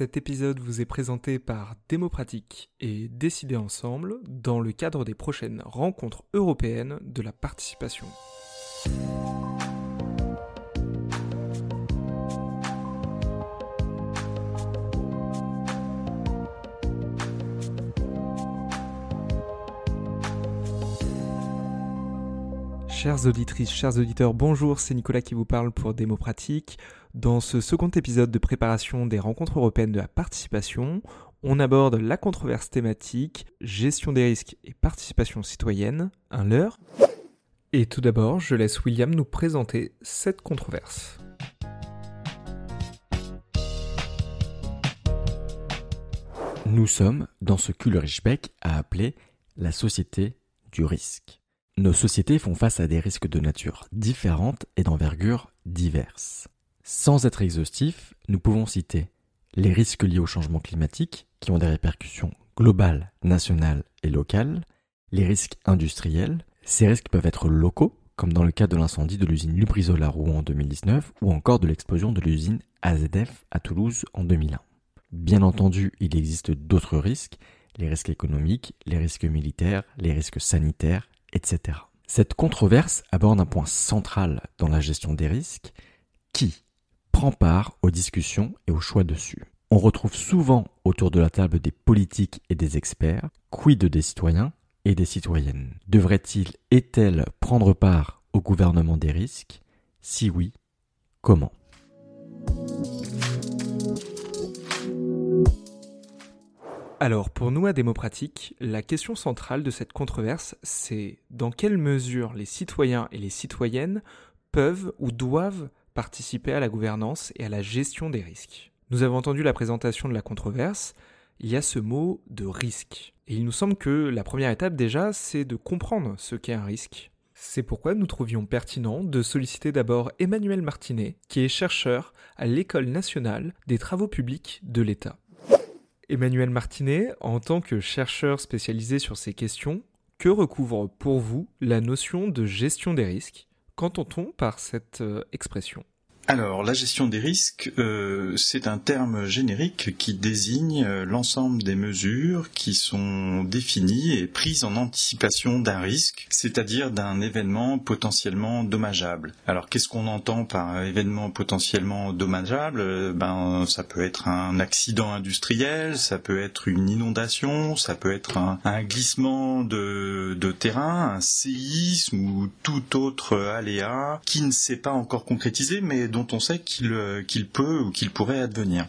Cet épisode vous est présenté par Démopratique et Décider ensemble dans le cadre des prochaines rencontres européennes de la participation. Chères auditrices, chers auditeurs, bonjour, c'est Nicolas qui vous parle pour Démo Pratique. Dans ce second épisode de préparation des rencontres européennes de la participation, on aborde la controverse thématique gestion des risques et participation citoyenne, un leurre. Et tout d'abord, je laisse William nous présenter cette controverse. Nous sommes dans ce qu'Ulrich Beck a appelé la société du risque. Nos sociétés font face à des risques de nature différentes et d'envergure diverses. Sans être exhaustif, nous pouvons citer les risques liés au changement climatique, qui ont des répercussions globales, nationales et locales, les risques industriels, ces risques peuvent être locaux, comme dans le cas de l'incendie de l'usine Lubrizol à Rouen en 2019 ou encore de l'explosion de l'usine AZF à Toulouse en 2001. Bien entendu, il existe d'autres risques, les risques économiques, les risques militaires, les risques sanitaires, Cette controverse aborde un point central dans la gestion des risques, qui prend part aux discussions et aux choix dessus? On retrouve souvent autour de la table des politiques et des experts, quid des citoyens et des citoyennes? Devraient-ils et-elles prendre part au gouvernement des risques? Si oui, comment? Alors, pour nous à Démopratique, la question centrale de cette controverse, c'est dans quelle mesure les citoyens et les citoyennes peuvent ou doivent participer à la gouvernance et à la gestion des risques. Nous avons entendu la présentation de la controverse, il y a ce mot de risque. Et il nous semble que la première étape déjà, c'est de comprendre ce qu'est un risque. C'est pourquoi nous trouvions pertinent de solliciter d'abord Emmanuel Martinet, qui est chercheur à l'École nationale des travaux publics de l'État. Emmanuel Martinet, en tant que chercheur spécialisé sur ces questions, que recouvre pour vous la notion de gestion des risques? Qu'entend-on par cette euh, expression? Alors, la gestion des risques, euh, c'est un terme générique qui désigne euh, l'ensemble des mesures qui sont définies et prises en anticipation d'un risque, c'est-à-dire d'un événement potentiellement dommageable. Alors, qu'est-ce qu'on entend par événement potentiellement dommageable? Ben, ça peut être un accident industriel, ça peut être une inondation, ça peut être un, glissement de, terrain, un séisme ou tout autre aléa qui ne s'est pas encore concrétisé, mais on sait qu'il euh, qu'il peut ou qu'il pourrait advenir.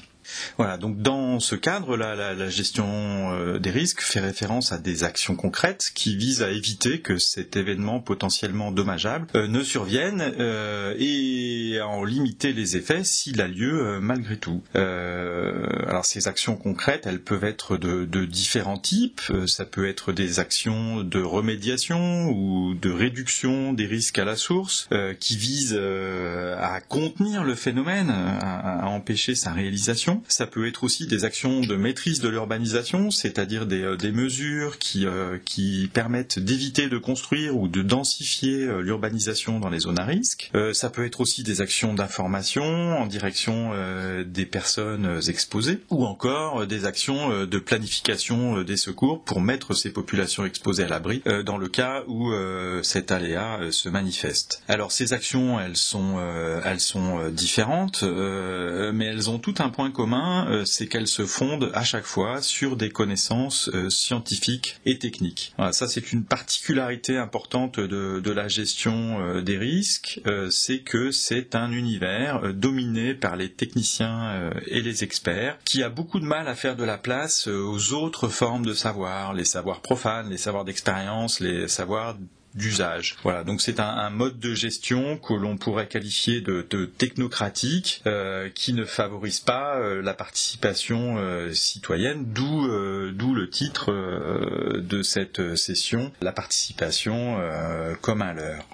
Voilà, donc dans ce cadre, là, la, gestion euh, des risques fait référence à des actions concrètes qui visent à éviter que cet événement potentiellement dommageable euh, ne survienne euh, et à en limiter les effets s'il a lieu malgré tout. alors ces actions concrètes, elles peuvent être de, de différents types. ça peut être des actions de remédiation ou de réduction des risques à la source qui visent à contenir le phénomène, à empêcher sa réalisation ça peut être aussi des actions de maîtrise de l'urbanisation, c'est-à-dire des, euh, mesures euh, qui, permettent d'éviter de construire ou de densifier euh, l'urbanisation dans les zones à risque. ça peut être aussi des actions d'information en direction des personnes exposées, ou encore des actions de planification des secours pour mettre ces populations exposées à l'abri dans le cas où cet aléa se manifeste. Alors ces actions, elles sont, elles sont différentes, mais elles ont tout un point commun euh, c'est qu'elles se fondent à chaque fois sur des connaissances euh, scientifiques et techniques. ça c'est une particularité importante de, la gestion euh, des risques, c'est que c'est un univers dominé par les techniciens et les experts qui a beaucoup de mal à faire de la place aux autres formes de savoir, les savoirs profanes, les savoirs d'expérience, les savoirs d'usage. Voilà, donc c'est un, mode de gestion que l'on pourrait qualifier de, technocratique, euh, qui ne favorise pas euh, la participation euh, citoyenne, d'où d'où le titre de cette session, la participation comme un leurre.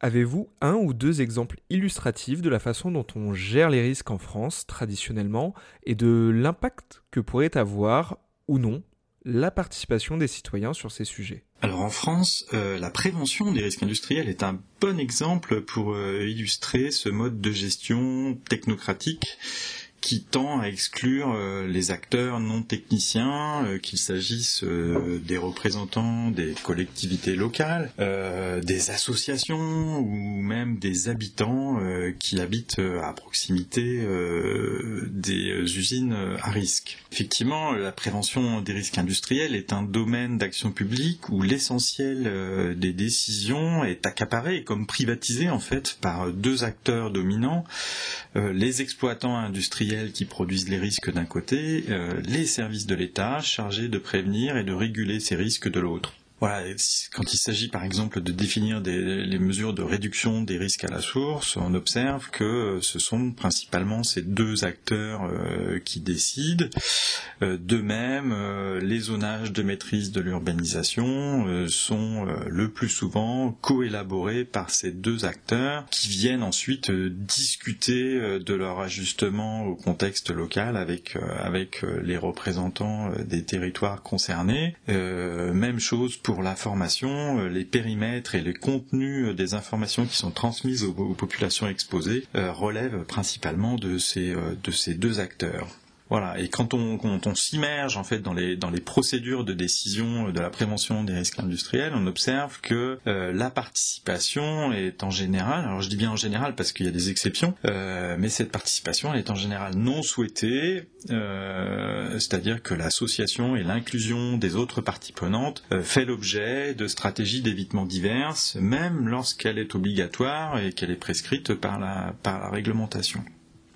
Avez-vous un ou deux exemples illustratifs de la façon dont on gère les risques en France traditionnellement et de l'impact que pourrait avoir ou non la participation des citoyens sur ces sujets? Alors en France, euh, la prévention des risques industriels est un bon exemple pour euh, illustrer ce mode de gestion technocratique qui tend à exclure les acteurs non techniciens, qu'il s'agisse des représentants des collectivités locales, des associations ou même des habitants qui habitent à proximité des usines à risque. Effectivement, la prévention des risques industriels est un domaine d'action publique où l'essentiel des décisions est accaparé comme privatisé en fait par deux acteurs dominants, euh, les exploitants industriels qui produisent les risques d'un côté, euh, les services de l'État chargés de prévenir et de réguler ces risques de l'autre. Voilà, quand il s'agit par exemple de définir des, les mesures de réduction des risques à la source, on observe que ce sont principalement ces deux acteurs euh, qui décident. Euh, de même, euh, les zonages de maîtrise de l'urbanisation sont le plus souvent coélaborés par ces deux acteurs qui viennent ensuite discuter de leur ajustement au contexte local avec, avec les représentants des territoires concernés. même chose pour pour la formation, euh, les périmètres et les contenus euh, des informations qui sont transmises aux, populations exposées euh, relèvent principalement de ces deux acteurs. Voilà. Et quand on, quand on s'immerge en fait dans les dans les procédures de décision de la prévention des risques industriels, on observe que euh, la participation est en général, alors je dis bien en général parce qu'il y a des exceptions, euh, mais cette participation est en général non souhaitée, euh, c'est-à-dire que l'association et l'inclusion des autres parties prenantes fait l'objet de stratégies d'évitement diverses, même lorsqu'elle est obligatoire et qu'elle est prescrite par la par la réglementation.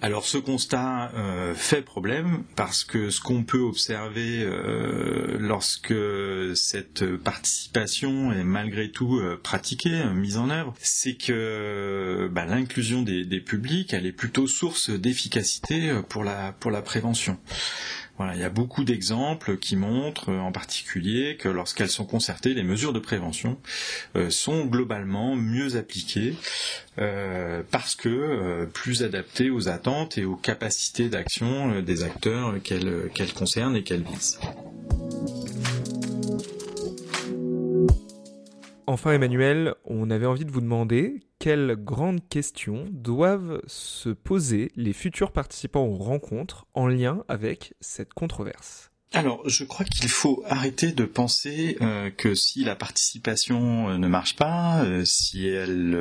Alors ce constat euh, fait problème parce que ce qu'on peut observer euh, lorsque cette participation est malgré tout euh, pratiquée, mise en œuvre, c'est que bah, l'inclusion des, des, publics, elle est plutôt source d'efficacité pour la, pour la prévention. Voilà, il y a beaucoup d'exemples qui montrent en particulier que lorsqu'elles sont concertées, les mesures de prévention euh, sont globalement mieux appliquées euh, parce que euh, plus adaptées aux attentes et aux capacités d'action des acteurs qu'elles concernent et qu'elles visent. Enfin Emmanuel, on avait envie de vous demander quelles grandes questions doivent se poser les futurs participants aux rencontres en lien avec cette controverse alors, je crois qu'il faut arrêter de penser euh, que si la participation euh, ne marche pas, euh, si elle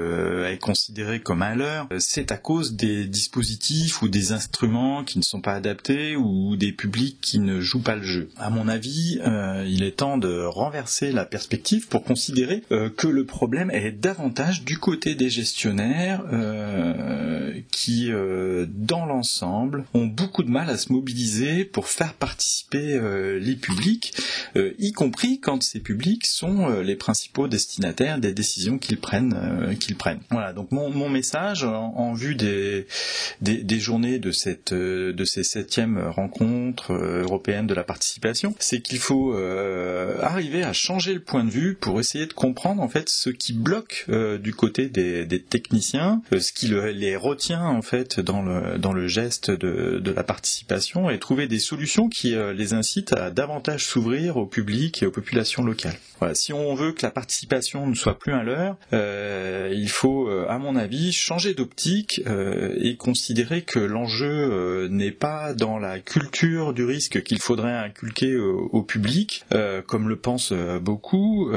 est considérée comme un leurre, c'est à cause des dispositifs ou des instruments qui ne sont pas adaptés ou des publics qui ne jouent pas le jeu. À mon avis, il est temps de renverser la perspective pour considérer que le problème est davantage du côté des gestionnaires qui, dans l'ensemble, ont beaucoup de mal à se mobiliser pour faire participer euh, les publics, euh, y compris quand ces publics sont euh, les principaux destinataires des décisions qu'ils prennent. Voilà. Donc mon, mon message en, vue des, des, journées de cette de ces septièmes rencontres européennes de la participation, c'est qu'il faut arriver à changer le point de vue pour essayer de comprendre en fait ce qui bloque du côté des, techniciens, ce qui le, les retient en fait dans le dans le geste de, de la participation et trouver des solutions qui les incitent à davantage s'ouvrir au public et aux populations locales. Voilà, si on veut que la participation ne soit plus un leurre, euh, il faut, euh, à mon avis, changer d'optique euh, et considérer que l'enjeu n'est pas dans la culture du risque qu'il faudrait inculquer au, public, comme le pensent beaucoup,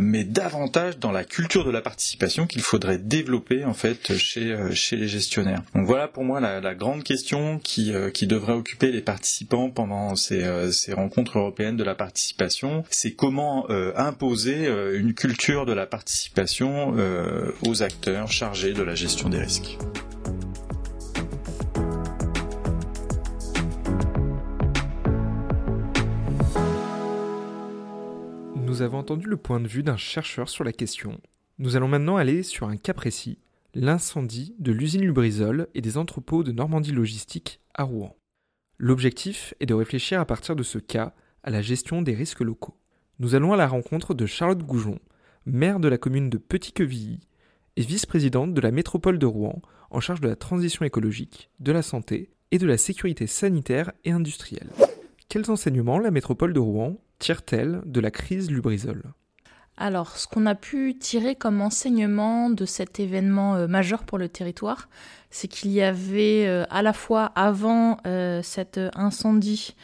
mais davantage dans la culture de la participation qu'il faudrait développer en fait chez chez les gestionnaires. Donc voilà pour moi la, la grande question qui qui devrait occuper les participants pendant euh, ces, rencontres européennes de la participation, c'est comment euh, imposer euh, une culture de la participation aux acteurs chargés de la gestion des risques. Nous avons entendu le point de vue d'un chercheur sur la question. Nous allons maintenant aller sur un cas précis, l'incendie de l'usine Lubrizol et des entrepôts de Normandie Logistique à Rouen. L'objectif est de réfléchir à partir de ce cas à la gestion des risques locaux. Nous allons à la rencontre de Charlotte Goujon, maire de la commune de Petit-Quevilly et vice-présidente de la métropole de Rouen en charge de la transition écologique, de la santé et de la sécurité sanitaire et industrielle. Quels enseignements la métropole de Rouen tire-t-elle de la crise Lubrizol? Alors, ce qu'on a pu tirer comme enseignement de cet événement euh, majeur pour le territoire, c'est qu'il y avait euh, à la fois avant euh, cet incendie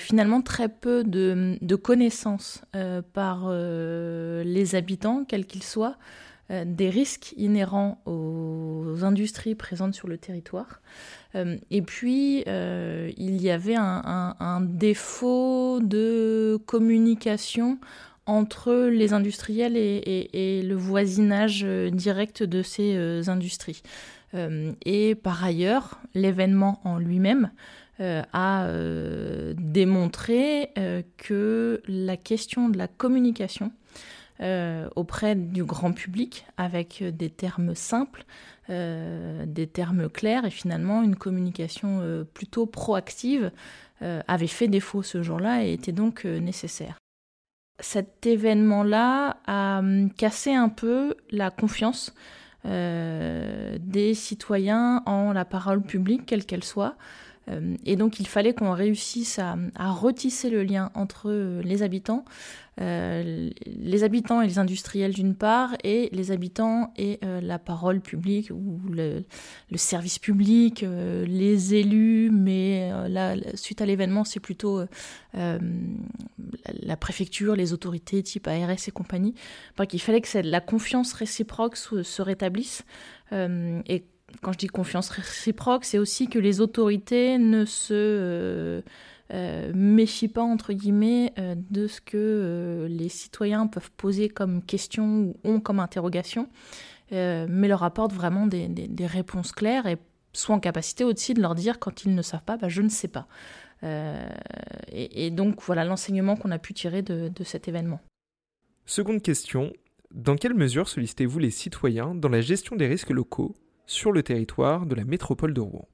finalement très peu de, connaissances par les habitants, quels qu'ils soient, des risques inhérents aux industries présentes sur le territoire. et puis, il y avait un défaut de communication entre les industriels et, le voisinage euh, direct de ces euh, industries. Euh, et par ailleurs, l'événement en lui-même a démontré que la question de la communication auprès du grand public, avec des termes simples, des termes clairs et finalement une communication plutôt proactive, avait fait défaut ce jour-là et était donc nécessaire cet événement-là a hum, cassé un peu la confiance euh, des citoyens en la parole publique, quelle qu'elle soit. Euh, et donc il fallait qu'on réussisse à, retisser le lien entre les habitants, euh, les habitants et les industriels d'une part, et les habitants et euh, la parole publique ou le, service public, les élus, mais là, suite à l'événement, c'est plutôt la préfecture, les autorités type ARS et compagnie. Donc il fallait que la confiance réciproque se, se rétablisse. Et quand je dis confiance réciproque, c'est aussi que les autorités ne se euh, euh, méfient pas, entre guillemets, euh, de ce que les citoyens peuvent poser comme question ou ont comme interrogation, mais leur apportent vraiment des, réponses claires et soient en capacité aussi de leur dire quand ils ne savent pas, bah, je ne sais pas. Et, donc voilà l'enseignement qu'on a pu tirer de, de cet événement. Seconde question, dans quelle mesure sollicitez-vous les citoyens dans la gestion des risques locaux sur le territoire de la métropole de Rouen.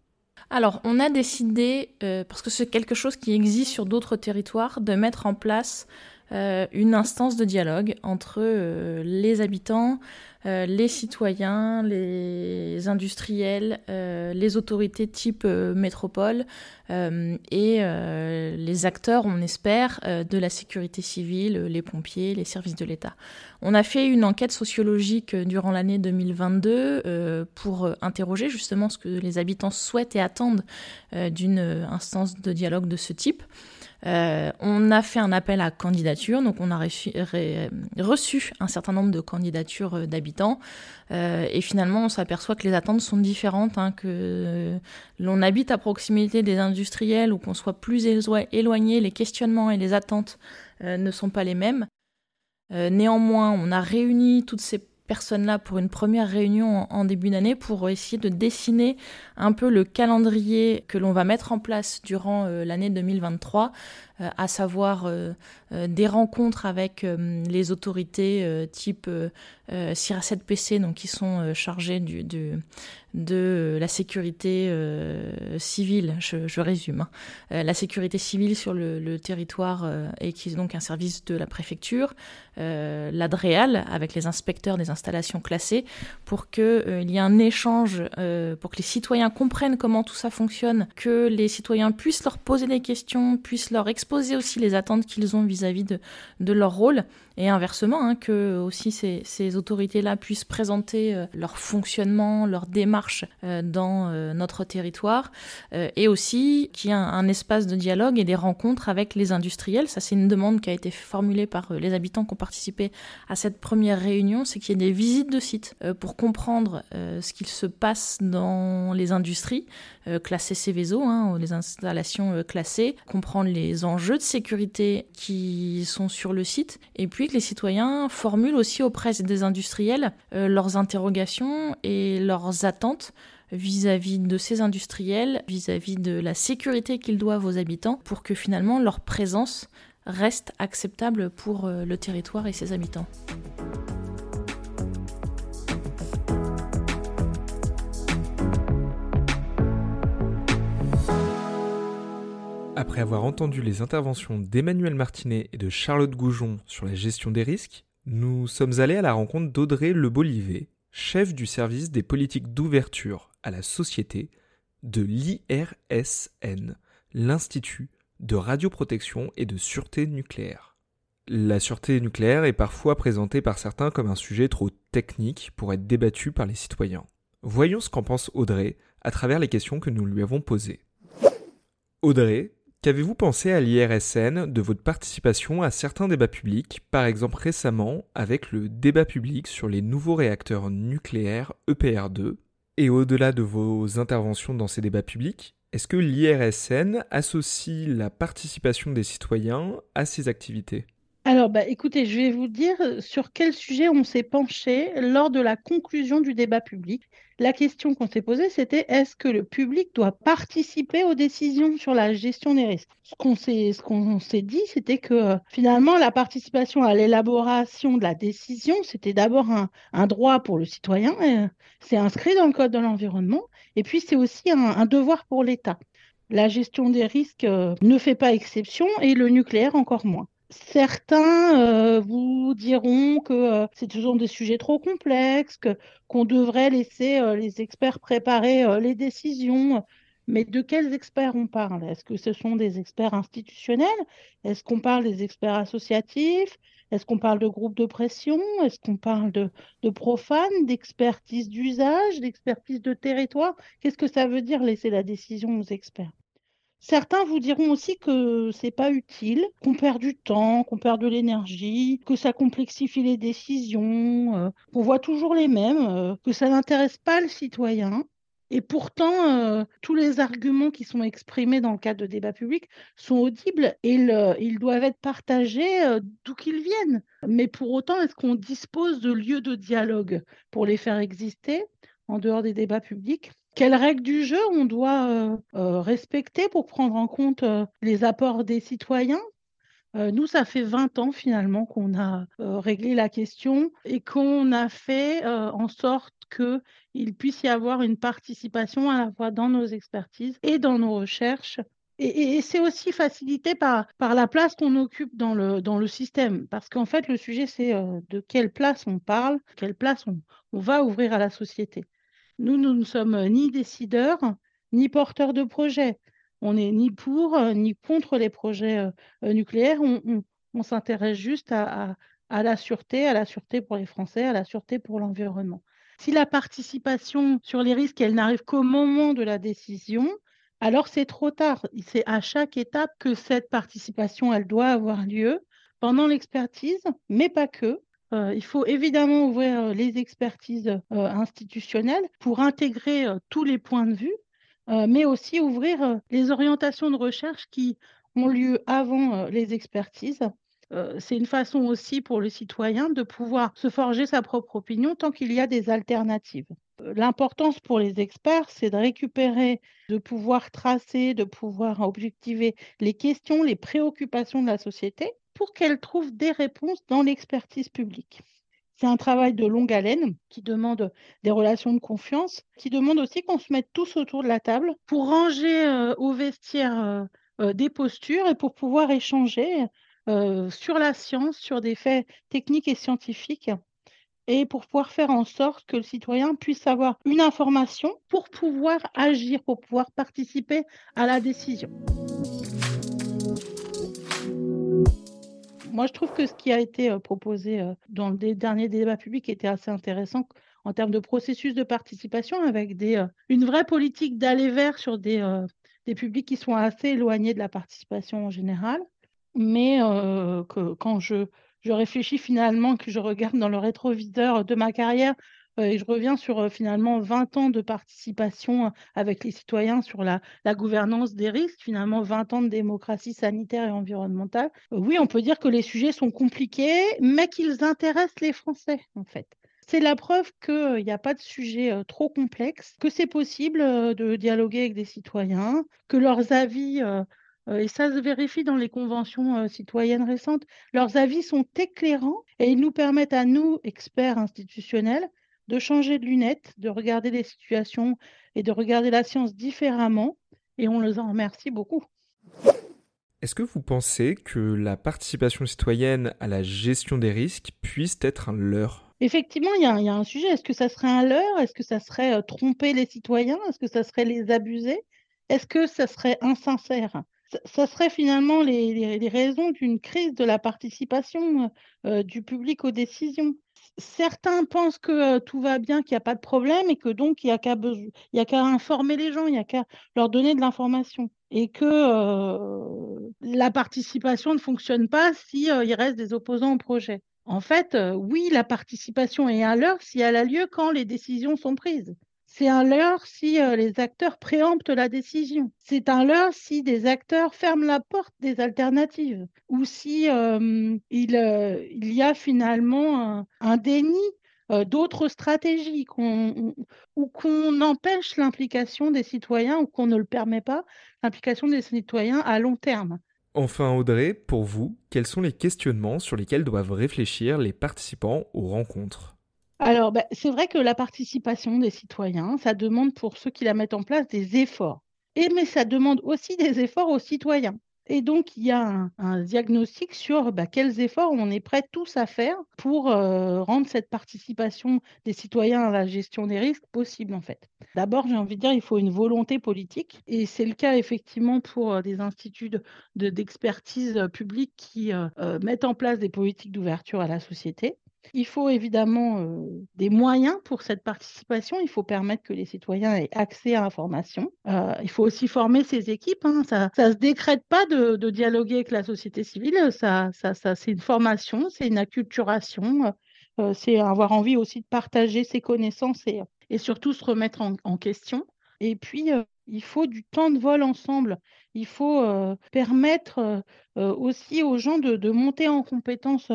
Alors, on a décidé, euh, parce que c'est quelque chose qui existe sur d'autres territoires, de mettre en place euh, une instance de dialogue entre euh, les habitants, euh, les citoyens, les industriels, les autorités type métropole et les acteurs, on espère, de la sécurité civile, les pompiers, les services de l'État. On a fait une enquête sociologique durant l'année 2022 pour interroger justement ce que les habitants souhaitent et attendent d'une instance de dialogue de ce type. Euh, on a fait un appel à candidature, donc on a reçu, un certain nombre de candidatures euh, d'habitants. Euh, et finalement, on s'aperçoit que les attentes sont différentes, hein, que l'on habite à proximité des industriels ou qu'on soit plus éloigné, les questionnements et les attentes ne sont pas les mêmes. néanmoins, on a réuni toutes ces personnes-là pour une première réunion en, début d'année pour essayer de dessiner un peu le calendrier que l'on va mettre en place durant euh, l'année 2023, euh, à savoir euh, des rencontres avec les autorités type CIRA 7PC, donc qui sont chargées du, de la sécurité civile, je, résume, hein. la sécurité civile sur le, territoire et qui est donc un service de la préfecture, l'ADREAL avec les inspecteurs des installations classées, pour qu'il y ait un échange, pour que les citoyens comprennent comment tout ça fonctionne, que les citoyens puissent leur poser des questions, puissent leur exposer aussi les attentes qu'ils ont vis-à-vis de, leur rôle, et inversement, hein, que aussi ces, autorités-là puissent présenter euh, leur fonctionnement, leur démarche euh, dans euh, notre territoire, et aussi qu'il y ait un, espace de dialogue et des rencontres avec les industriels. Ça, c'est une demande qui a été formulée par les habitants qui ont participé à cette première réunion, c'est qu'il y ait des visites de sites pour comprendre ce qu'il se passe dans les industries, classées Céveso, hein, les installations classées, comprendre les enjeux de sécurité qui sont sur le site, et puis que les citoyens formulent aussi auprès des industriels euh, leurs interrogations et leurs attentes vis-à-vis de ces industriels, vis-à-vis de la sécurité qu'ils doivent aux habitants, pour que finalement leur présence reste acceptable pour le territoire et ses habitants. Après avoir entendu les interventions d'Emmanuel Martinet et de Charlotte Goujon sur la gestion des risques, nous sommes allés à la rencontre d'Audrey Le Bolivet, chef du service des politiques d'ouverture à la société de l'IRSN, l'Institut de radioprotection et de sûreté nucléaire. La sûreté nucléaire est parfois présentée par certains comme un sujet trop technique pour être débattu par les citoyens. Voyons ce qu'en pense Audrey à travers les questions que nous lui avons posées. Audrey, qu'avez-vous pensé à l'IRSN de votre participation à certains débats publics, par exemple récemment avec le débat public sur les nouveaux réacteurs nucléaires EPR2 Et au-delà de vos interventions dans ces débats publics, est-ce que l'IRSN associe la participation des citoyens à ces activités? Alors, bah, écoutez, je vais vous dire euh, sur quel sujet on s'est penché lors de la conclusion du débat public. La question qu'on s'est posée, c'était est-ce que le public doit participer aux décisions sur la gestion des risques? Ce qu'on s'est, dit, c'était que euh, finalement, la participation à l'élaboration de la décision, c'était d'abord un, droit pour le citoyen, euh, c'est inscrit dans le Code de l'environnement, et puis c'est aussi un, devoir pour l'État. La gestion des risques ne fait pas exception et le nucléaire encore moins. Certains euh, vous diront que euh, c'est toujours des sujets trop complexes, qu'on devrait laisser euh, les experts préparer les décisions. Mais de quels experts on parle? Est-ce que ce sont des experts institutionnels? Est-ce qu'on parle des experts associatifs? Est-ce qu'on parle de groupes de pression? Est-ce qu'on parle de, de profanes, d'expertise d'usage, d'expertise de territoire? Qu'est-ce que ça veut dire laisser la décision aux experts? Certains vous diront aussi que c'est pas utile, qu'on perd du temps, qu'on perd de l'énergie, que ça complexifie les décisions, euh, qu'on voit toujours les mêmes, euh, que ça n'intéresse pas le citoyen. Et pourtant, euh, tous les arguments qui sont exprimés dans le cadre de débats publics sont audibles et ils doivent être partagés d'où qu'ils viennent. Mais pour autant, est-ce qu'on dispose de lieux de dialogue pour les faire exister en dehors des débats publics? Quelles règles du jeu on doit euh, euh, respecter pour prendre en compte euh, les apports des citoyens? Nous, ça fait 20 ans finalement qu'on a réglé la question et qu'on a fait en sorte qu'il puisse y avoir une participation à la fois dans nos expertises et dans nos recherches. Et, c'est aussi facilité par, par la place qu'on occupe dans le, dans le système. Parce qu'en fait, le sujet, c'est de quelle place on parle, quelle place on va ouvrir à la société. Nous, nous ne sommes ni décideurs, ni porteurs de projets. On n'est ni pour, euh, ni contre les projets euh, euh, nucléaires. On, s'intéresse juste à, la sûreté, à la sûreté pour les Français, à la sûreté pour l'environnement. Si la participation sur les risques, elle n'arrive qu'au moment de la décision, alors c'est trop tard. C'est à chaque étape que cette participation, elle doit avoir lieu pendant l'expertise, mais pas que. Euh, il faut évidemment ouvrir euh, les expertises euh, institutionnelles pour intégrer tous les points de vue, mais aussi ouvrir les orientations de recherche qui ont lieu avant les expertises. c'est une façon aussi pour le citoyen de pouvoir se forger sa propre opinion tant qu'il y a des alternatives. L'importance pour les experts, c'est de récupérer, de pouvoir tracer, de pouvoir objectiver les questions, les préoccupations de la société pour qu'elle trouve des réponses dans l'expertise publique. C'est un travail de longue haleine qui demande des relations de confiance, qui demande aussi qu'on se mette tous autour de la table pour ranger euh, au vestiaire euh, euh, des postures et pour pouvoir échanger sur la science, sur des faits techniques et scientifiques et pour pouvoir faire en sorte que le citoyen puisse avoir une information pour pouvoir agir, pour pouvoir participer à la décision. Moi, je trouve que ce qui a été euh, proposé euh, dans le dernier débat public était assez intéressant en termes de processus de participation avec euh, une vraie politique d'aller vers sur des, publics qui sont assez éloignés de la participation en général. Mais quand je, réfléchis finalement, que je regarde dans le rétroviseur de ma carrière, et je reviens sur euh, finalement 20 ans de participation euh, avec les citoyens sur la, gouvernance des risques, finalement 20 ans de démocratie sanitaire et environnementale. oui, on peut dire que les sujets sont compliqués, mais qu'ils intéressent les Français, en fait. C'est la preuve qu'il n'y a pas de sujet trop complexe, que c'est possible de dialoguer avec des citoyens, que leurs avis, et ça se vérifie dans les conventions citoyennes récentes, leurs avis sont éclairants et ils nous permettent à nous, experts institutionnels, de changer de lunettes, de regarder les situations et de regarder la science différemment. Et on les en remercie beaucoup. Est-ce que vous pensez que la participation citoyenne à la gestion des risques puisse être un leurre? Effectivement, il y, a un sujet. Est-ce que ça serait un leurre? Est-ce que ça serait euh, tromper les citoyens? Est-ce que ça serait les abuser? Est-ce que ça serait insincère? Ça serait finalement les, raisons d'une crise de la participation du public aux décisions certains pensent que tout va bien, qu'il n'y a pas de problème et que donc il n'y a qu'à informer les gens, il n'y a qu'à leur donner de l'information. Et que la participation ne fonctionne pas s'il il reste des opposants au projet. En fait, oui, la participation est à l'heure si elle a lieu quand les décisions sont prises. C'est un leurre si euh, les acteurs préemptent la décision. C'est un leurre si des acteurs ferment la porte des alternatives ou si euh, euh, il, y a finalement un, déni d'autres stratégies ou qu'on empêche l'implication des citoyens ou qu'on ne le permet pas, l'implication des citoyens à long terme. Enfin Audrey, pour vous, quels sont les questionnements sur lesquels doivent réfléchir les participants aux rencontres? Alors, bah, c'est vrai que la participation des citoyens, ça demande pour ceux qui la mettent en place des efforts. Et mais ça demande aussi des efforts aux citoyens. Et donc, il y a un, diagnostic sur bah, quels efforts on est prêts tous à faire pour euh, rendre cette participation des citoyens à la gestion des risques possible, en fait. D'abord, j'ai envie de dire, il faut une volonté politique. Et c'est le cas, effectivement, pour euh, des instituts d'expertise euh, publique qui mettent en place des politiques d'ouverture à la société. Il faut évidemment euh, des moyens pour cette participation. Il faut permettre que les citoyens aient accès à l'information. Euh, il faut aussi former ces équipes. Hein. Ça ne se décrète pas de, dialoguer avec la société civile. Ça, ça, ça c'est une formation, c'est une acculturation. Euh, c'est avoir envie aussi de partager ses connaissances et, surtout se remettre en question. Et puis, il faut du temps de vol ensemble. Il faut permettre aussi aux gens de, monter en compétence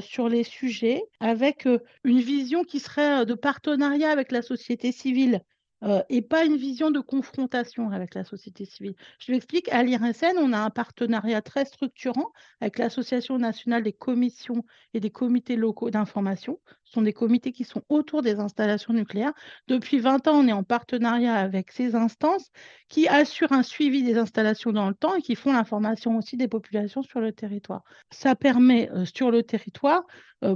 sur les sujets avec une vision qui serait de partenariat avec la société civile. Euh, et pas une vision de confrontation avec la société civile. Je l'explique, à l'IRSN, on a un partenariat très structurant avec l'Association nationale des commissions et des comités locaux d'information. Ce sont des comités qui sont autour des installations nucléaires. Depuis 20 ans, on est en partenariat avec ces instances qui assurent un suivi des installations dans le temps et qui font l'information aussi des populations sur le territoire. Ça permet euh, sur le territoire,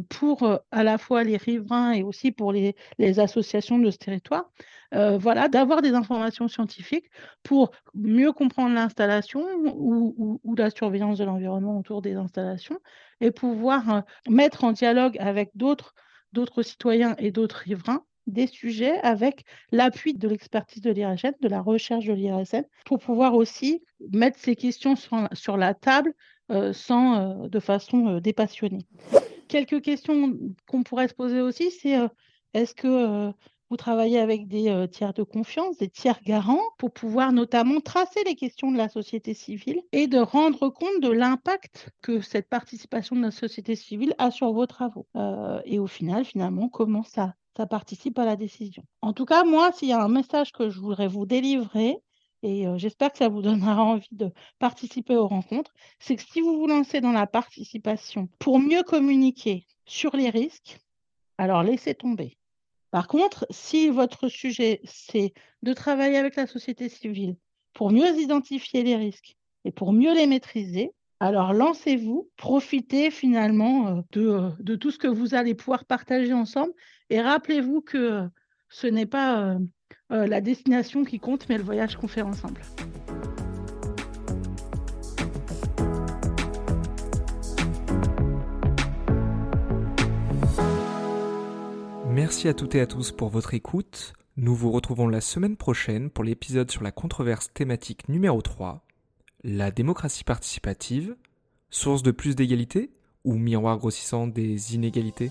pour à la fois les riverains et aussi pour les, associations de ce territoire, euh, voilà, d'avoir des informations scientifiques pour mieux comprendre l'installation ou, la surveillance de l'environnement autour des installations et pouvoir euh, mettre en dialogue avec d'autres citoyens et d'autres riverains des sujets avec l'appui de l'expertise de l'IRSN, de la recherche de l'IRSN, pour pouvoir aussi mettre ces questions sur, la table euh, sans, de façon dépassionnée. Quelques questions qu'on pourrait se poser aussi, c'est est-ce que vous travaillez avec des euh, tiers de confiance, des tiers garants, pour pouvoir notamment tracer les questions de la société civile et de rendre compte de l'impact que cette participation de la société civile a sur vos travaux. Euh, et au final, finalement, comment ça, ça participe à la décision? En tout cas, moi, s'il y a un message que je voudrais vous délivrer, et euh, j'espère que ça vous donnera envie de participer aux rencontres, c'est que si vous vous lancez dans la participation pour mieux communiquer sur les risques, alors laissez tomber. Par contre, si votre sujet, c'est de travailler avec la société civile pour mieux identifier les risques et pour mieux les maîtriser, alors lancez-vous, profitez finalement euh, euh, de, tout ce que vous allez pouvoir partager ensemble et rappelez-vous que ce n'est pas la destination qui compte, mais le voyage qu'on fait ensemble. Merci à toutes et à tous pour votre écoute. Nous vous retrouvons la semaine prochaine pour l'épisode sur la controverse thématique numéro 3, la démocratie participative, source de plus d'égalité ou miroir grossissant des inégalités?